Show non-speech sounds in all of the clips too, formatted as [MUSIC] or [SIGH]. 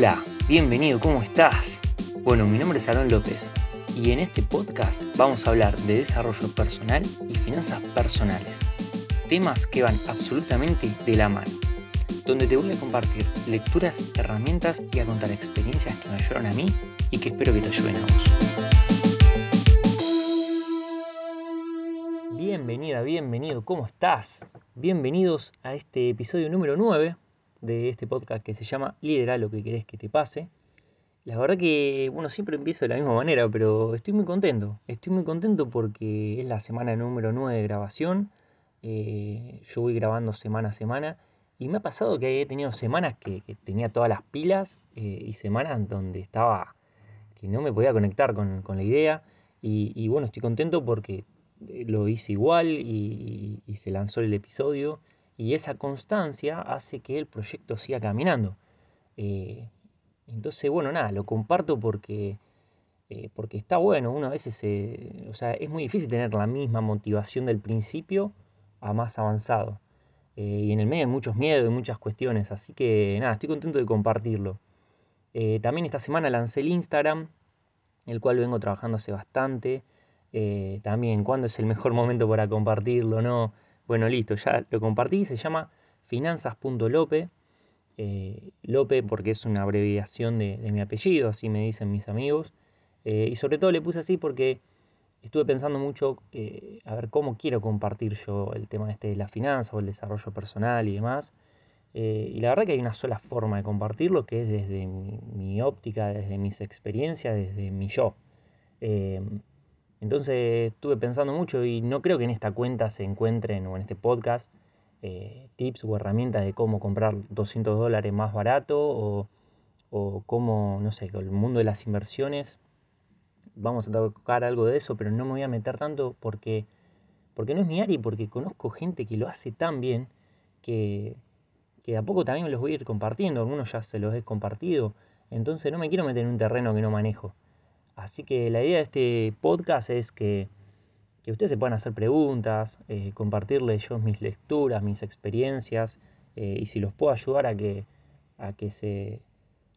Hola, bienvenido, ¿cómo estás? Bueno, mi nombre es Aaron López y en este podcast vamos a hablar de desarrollo personal y finanzas personales, temas que van absolutamente de la mano, donde te voy a compartir lecturas, herramientas y a contar experiencias que me ayudaron a mí y que espero que te ayuden a vos. Bienvenida, bienvenido, ¿cómo estás? Bienvenidos a este episodio número 9 de este podcast que se llama Lidera lo que querés que te pase. La verdad que, bueno, siempre empiezo de la misma manera, pero estoy muy contento. Estoy muy contento porque es la semana número 9 de grabación. Eh, yo voy grabando semana a semana. Y me ha pasado que he tenido semanas que, tenía todas las pilas eh, y semanas donde estaba que no me podía conectar con, la idea. Y, bueno, estoy contento porque eh, lo hice igual y se lanzó el episodio y esa constancia hace que el proyecto siga caminando. Eh, entonces, bueno, nada, lo comparto porque, eh, porque está bueno. Uno a veces, o sea, es muy difícil tener la misma motivación del principio a más avanzado. Eh, y en el medio hay muchos miedos y muchas cuestiones. Así que nada, estoy contento de compartirlo. también esta semana lancé el Instagram, el cual vengo trabajando hace bastante. también cuándo es el mejor momento para compartirlo, ¿no? Bueno, listo, ya lo compartí, se llama finanzas.lope. Eh, Lope porque es una abreviación de, mi apellido, así me dicen mis amigos. Eh, y sobre todo le puse así porque estuve pensando mucho eh, a ver cómo quiero compartir yo el tema este de la finanza o el desarrollo personal y demás. y la verdad que hay una sola forma de compartirlo, que es desde mi, óptica, desde mis experiencias, desde mi yo. Entonces estuve pensando mucho y no creo que en esta cuenta se encuentren o en este podcast eh, tips o herramientas de cómo comprar 200 dólares más barato o, o cómo, no sé, con el mundo de las inversiones. Vamos a tocar algo de eso, pero no me voy a meter tanto porque, porque no es mi área y porque conozco gente que lo hace tan bien que, que de a poco también los voy a ir compartiendo. Algunos ya se los he compartido. Entonces no me quiero meter en un terreno que no manejo. Así que la idea de este podcast es que, ustedes se puedan hacer preguntas, eh, compartirles yo mis lecturas, mis experiencias, eh, y si los puedo ayudar a que, a que se,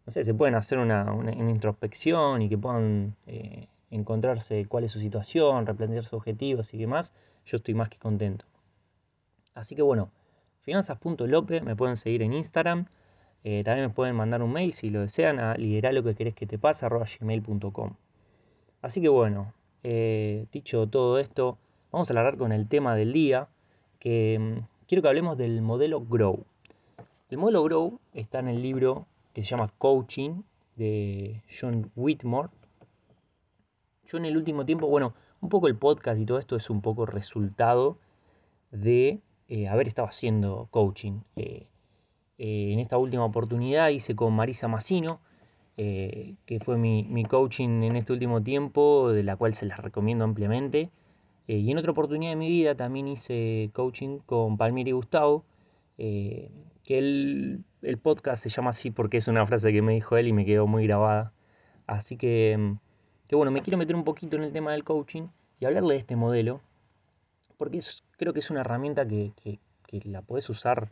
no sé, se puedan hacer una, introspección y que puedan eh, encontrarse cuál es su situación, replantearse objetivos y demás, yo estoy más que contento. Así que bueno, finanzas.lope, me pueden seguir en Instagram. también me pueden mandar un mail si lo desean a liderar Así que bueno, eh, dicho todo esto, vamos a hablar con el tema del día, que mm, quiero que hablemos del modelo Grow. El modelo Grow está en el libro que se llama Coaching de John Whitmore. Yo en el último tiempo, bueno, un poco el podcast y todo esto es un poco resultado de eh, haber estado haciendo coaching. Eh, en esta última oportunidad hice con Marisa Massino, eh, que fue mi, coaching en este último tiempo, de la cual se las recomiendo ampliamente. Eh, y en otra oportunidad de mi vida también hice coaching con Palmieri Gustavo, eh, que el, el, podcast se llama así porque es una frase que me dijo él y me quedó muy grabada. Así que, que bueno, me quiero meter un poquito en el tema del coaching y hablarle de este modelo, porque creo que es una herramienta que, que, la puedes usar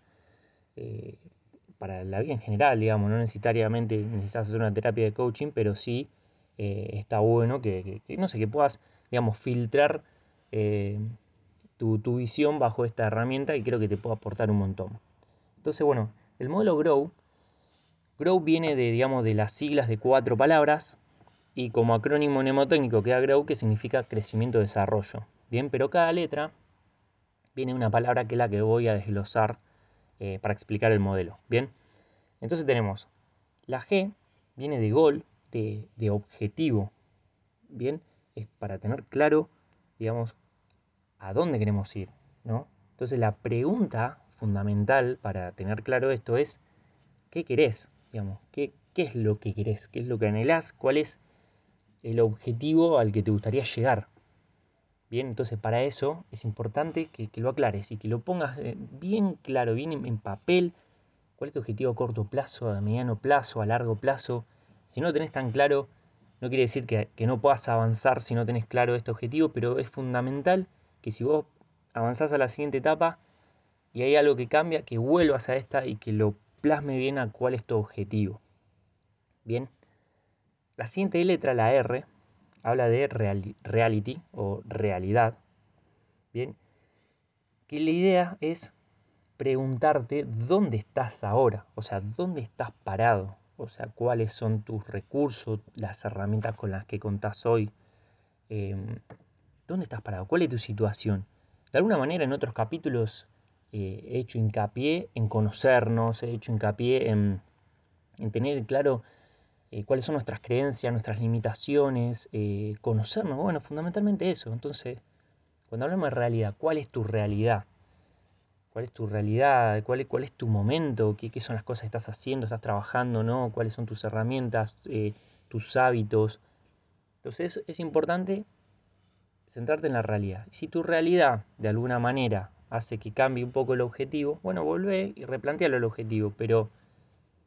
para la vida en general, digamos, no necesariamente necesitas hacer una terapia de coaching, pero sí eh, está bueno que, no sé, que puedas, digamos, filtrar eh, tu, visión bajo esta herramienta y creo que te puede aportar un montón. Entonces, bueno, el modelo Grow, Grow viene de, digamos, de las siglas de cuatro palabras y como acrónimo mnemotécnico queda Grow, que significa crecimiento-desarrollo. Bien, pero cada letra viene una palabra que es la que voy a desglosar eh, para explicar el modelo. Bien, entonces tenemos la G, viene de gol, de, objetivo. Bien, es para tener claro, digamos, a dónde queremos ir. ¿no? Entonces la pregunta fundamental para tener claro esto es, ¿qué querés? Digamos, ¿qué, ¿Qué es lo que querés? ¿Qué es lo que anhelás? ¿Cuál es el objetivo al que te gustaría llegar? Bien, entonces para eso es importante que, lo aclares y que lo pongas eh, bien claro, bien en, papel, cuál es tu objetivo a corto plazo, a mediano plazo, a largo plazo. Si no lo tenés tan claro, no quiere decir que, no puedas avanzar si no tenés claro este objetivo, pero es fundamental que si vos avanzás a la siguiente etapa y hay algo que cambia, que vuelvas a esta y que lo plasme bien a cuál es tu objetivo. Bien. La siguiente letra, la R, habla de reality o realidad. Bien. Que la idea es preguntarte dónde estás ahora, o sea, dónde estás parado, o sea, cuáles son tus recursos, las herramientas con las que contás hoy, em, dónde estás parado, cuál es tu situación. De alguna manera en otros capítulos eh, he hecho hincapié en conocernos, he hecho hincapié en, tener claro eh, cuáles son nuestras creencias, nuestras limitaciones, eh, conocernos, bueno, fundamentalmente eso. Entonces, cuando hablamos de realidad, ¿cuál es tu realidad? Cuál es tu realidad, cuál, cuál es tu momento, ¿Qué, son las cosas que estás haciendo, estás trabajando, ¿no? cuáles son tus herramientas, eh, tus hábitos. Entonces es importante centrarte en la realidad. Si tu realidad de alguna manera hace que cambie un poco el objetivo, bueno, volvé y replantealo el objetivo, pero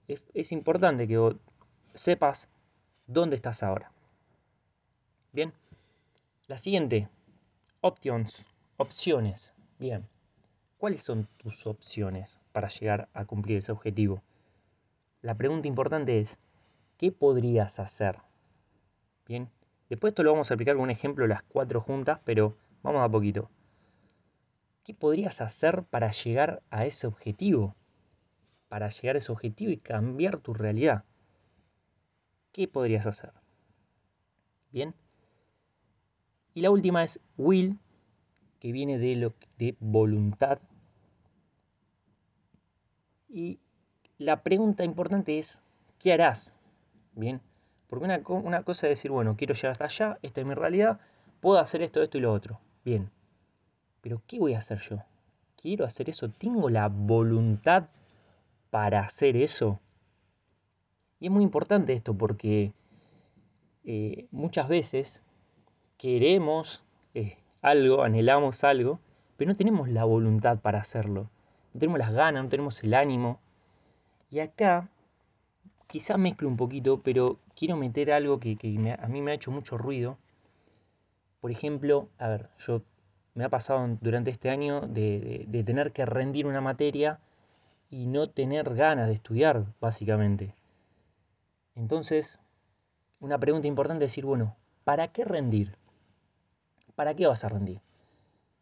es, es importante que sepas dónde estás ahora. Bien, la siguiente, options, opciones. Bien, ¿Cuáles son tus opciones para llegar a cumplir ese objetivo? La pregunta importante es, ¿qué podrías hacer? Bien, después esto lo vamos a aplicar con un ejemplo las cuatro juntas, pero vamos a poquito. ¿Qué podrías hacer para llegar a ese objetivo? Para llegar a ese objetivo y cambiar tu realidad. ¿Qué podrías hacer? Bien. Y la última es will, que viene de, de voluntad y la pregunta importante es, ¿qué harás? Bien, porque una, una cosa es decir, bueno, quiero llegar hasta allá, esta es mi realidad, puedo hacer esto, esto y lo otro. Bien, pero ¿qué voy a hacer yo? ¿Quiero hacer eso? ¿Tengo la voluntad para hacer eso? Y es muy importante esto porque eh, muchas veces queremos eh, algo, anhelamos algo, pero no tenemos la voluntad para hacerlo no tenemos las ganas, no tenemos el ánimo. Y acá, quizás mezclo un poquito, pero quiero meter algo que, a mí me ha hecho mucho ruido. Por ejemplo, a ver, yo me ha pasado durante este año de, de tener que rendir una materia y no tener ganas de estudiar, básicamente. Entonces, una pregunta importante es decir, bueno, ¿para qué rendir? ¿Para qué vas a rendir?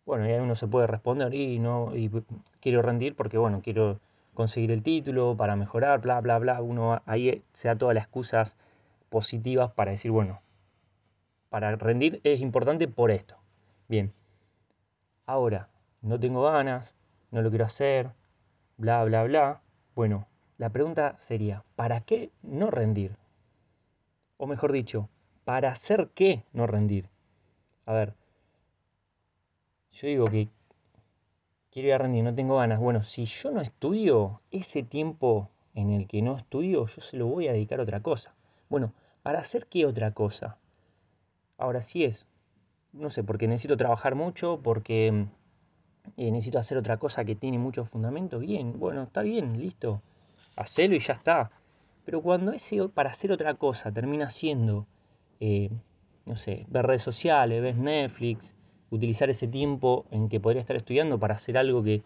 Bueno, y ahí uno se puede responder y no y quiero rendir porque bueno, quiero conseguir el título para mejorar, bla bla bla. Uno ahí se da todas las excusas positivas para decir, bueno, para rendir es importante por esto. Bien. Ahora, no tengo ganas, no lo quiero hacer, bla bla bla. Bueno, la pregunta sería, ¿para qué no rendir? O mejor dicho, ¿para hacer qué no rendir? A ver, yo digo que quiero ir a rendir, no tengo ganas. Bueno, si yo no estudio, ese tiempo en el que no estudio, yo se lo voy a dedicar a otra cosa. Bueno, ¿para hacer qué otra cosa? Ahora sí es, no sé, porque necesito trabajar mucho, porque eh, necesito hacer otra cosa que tiene mucho fundamento. Bien, bueno, está bien, listo. Hacelo y ya está. Pero cuando ese para hacer otra cosa termina siendo, eh, no sé, ver redes sociales, ves Netflix, utilizar ese tiempo en que podría estar estudiando para hacer algo que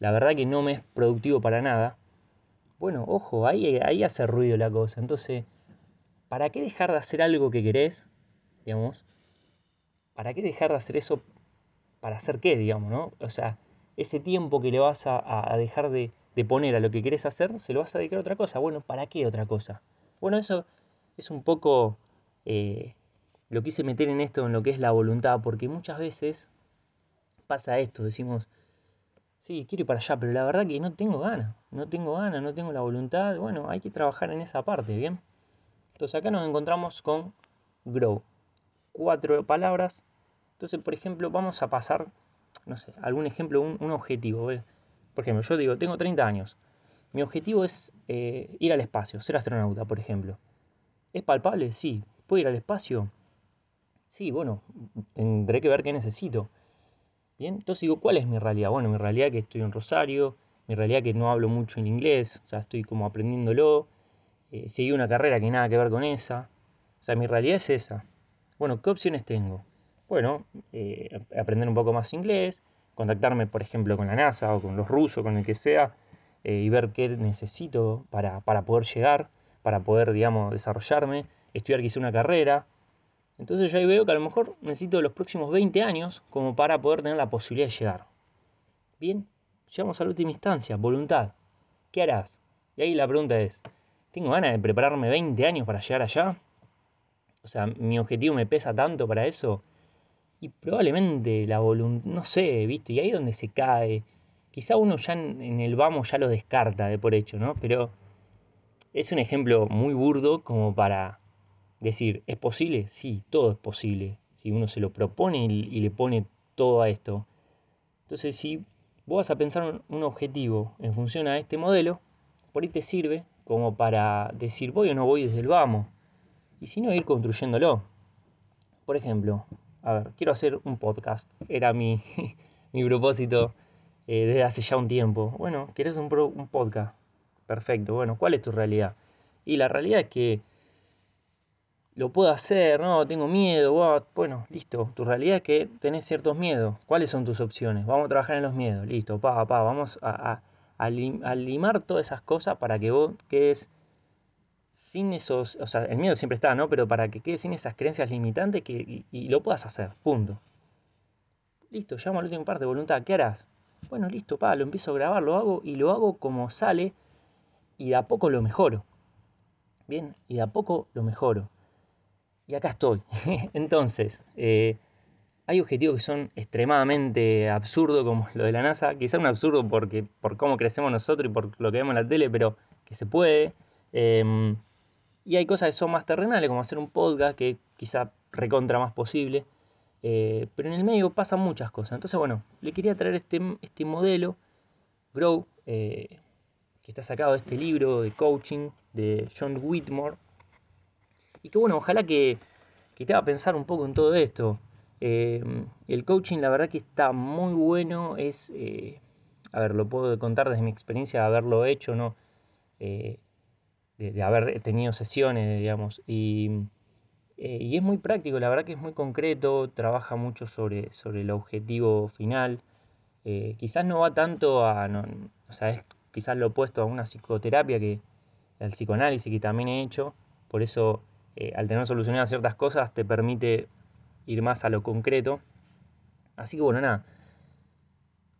la verdad que no me es productivo para nada, bueno, ojo, ahí, ahí hace ruido la cosa. Entonces, ¿para qué dejar de hacer algo que querés? Digamos, ¿para qué dejar de hacer eso? ¿Para hacer qué, digamos, no? O sea, ese tiempo que le vas a, dejar de, poner a lo que querés hacer, se lo vas a dedicar a otra cosa. Bueno, ¿para qué otra cosa? Bueno, eso es un poco eh, lo quise meter en esto, en lo que es la voluntad, porque muchas veces pasa esto, decimos, sí, quiero ir para allá, pero la verdad que no tengo ganas, no tengo ganas, no tengo la voluntad, bueno, hay que trabajar en esa parte, ¿bien? Entonces acá nos encontramos con grow, cuatro palabras, entonces por ejemplo vamos a pasar, no sé, algún ejemplo, un, objetivo, por ejemplo, yo digo, tengo 30 años, mi objetivo es eh, ir al espacio, ser astronauta, por ejemplo. ¿Es palpable? Sí. ¿Puedo ir al espacio? Sí, bueno, tendré que ver qué necesito. Bien, entonces digo, ¿cuál es mi realidad? Bueno, mi realidad es que estoy en Rosario, mi realidad es que no hablo mucho en inglés, o sea, estoy como aprendiéndolo, eh, seguí una carrera que nada que ver con esa, o sea, mi realidad es esa. Bueno, ¿qué opciones tengo? Bueno, eh, aprender un poco más inglés, contactarme, por ejemplo, con la NASA o con los rusos, con el que sea, eh, y ver qué necesito para, para poder llegar. para poder, digamos, desarrollarme, estudiar quizá una carrera. Entonces yo ahí veo que a lo mejor necesito los próximos 20 años como para poder tener la posibilidad de llegar. Bien, llegamos a la última instancia, voluntad. ¿Qué harás? Y ahí la pregunta es, ¿tengo ganas de prepararme 20 años para llegar allá? O sea, mi objetivo me pesa tanto para eso. Y probablemente la voluntad, no sé, viste, y ahí es donde se cae. Quizá uno ya en, el vamos ya lo descarta de por hecho, ¿no? Pero es un ejemplo muy burdo como para decir, ¿es posible? Sí, todo es posible. Si uno se lo propone y, le pone todo a esto. Entonces, si vos vas a pensar un, objetivo en función a este modelo, por ahí te sirve como para decir, voy o no voy desde el vamos. Y si no, ir construyéndolo. Por ejemplo, a ver, quiero hacer un podcast. Era mi, [LAUGHS] mi propósito eh, desde hace ya un tiempo. Bueno, ¿querés un, un podcast? Perfecto, bueno, ¿cuál es tu realidad? Y la realidad es que lo puedo hacer, no, tengo miedo, bueno, listo, tu realidad es que tenés ciertos miedos. ¿Cuáles son tus opciones? Vamos a trabajar en los miedos, listo, pa, pa, vamos a, a, limar todas esas cosas para que vos quedes sin esos, o sea, el miedo siempre está, ¿no? Pero para que quedes sin esas creencias limitantes que, y, lo puedas hacer, punto. Listo, llamo a la última parte, voluntad, ¿qué harás? Bueno, listo, pa, lo empiezo a grabar, lo hago y lo hago como sale y de a poco lo mejoro. Bien, y de a poco lo mejoro. Y acá estoy. [LAUGHS] Entonces, eh, hay objetivos que son extremadamente absurdos, como lo de la NASA. Quizá un absurdo porque, por cómo crecemos nosotros y por lo que vemos en la tele, pero que se puede. Em, y hay cosas que son más terrenales, como hacer un podcast, que quizá recontra más posible. Eh, pero en el medio pasan muchas cosas. Entonces, bueno, le quería traer este, este modelo, Grow, eh, que está sacado de este libro de coaching de John Whitmore. Y que bueno, ojalá que, que te haga pensar un poco en todo esto. Eh, el coaching la verdad que está muy bueno, es, eh, a ver, lo puedo contar desde mi experiencia de haberlo hecho, ¿no? Eh, de, haber tenido sesiones, digamos, y, y, es muy práctico, la verdad que es muy concreto, trabaja mucho sobre, sobre el objetivo final, quizás no va tanto a, no, o sea, es quizás lo opuesto a una psicoterapia que el psicoanálisis que también he hecho, por eso eh, al tener solucionadas ciertas cosas te permite ir más a lo concreto. Así que bueno, nada.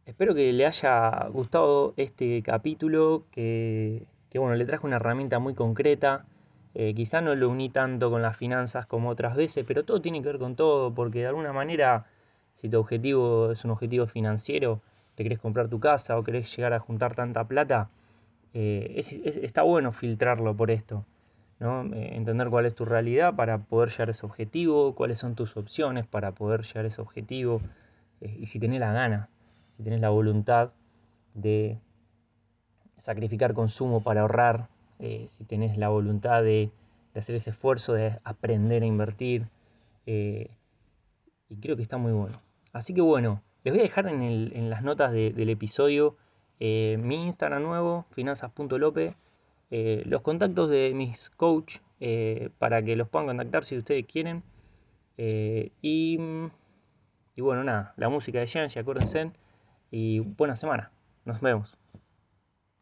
Espero que le haya gustado este capítulo, que, bueno, le traje una herramienta muy concreta. Eh, quizá no lo uní tanto con las finanzas como otras veces, pero todo tiene que ver con todo, porque de alguna manera, si tu objetivo es un objetivo financiero, te querés comprar tu casa o querés llegar a juntar tanta plata, eh, está bueno filtrarlo por esto. ¿No? Eh, entender cuál es tu realidad para poder llegar a ese objetivo, cuáles son tus opciones para poder llegar a ese objetivo, eh, y si tenés la gana, si tenés la voluntad de sacrificar consumo para ahorrar, si tenés la voluntad de, hacer ese esfuerzo de aprender a invertir, y creo que está muy bueno. Así que bueno, les voy a dejar en, las notas del episodio eh, mi Instagram nuevo, finanzas.lope, eh, los contactos de mis coach eh, para que los puedan contactar si ustedes quieren. y, y, bueno, nada, la música de Jean, acuérdense. Y buena semana. Nos vemos.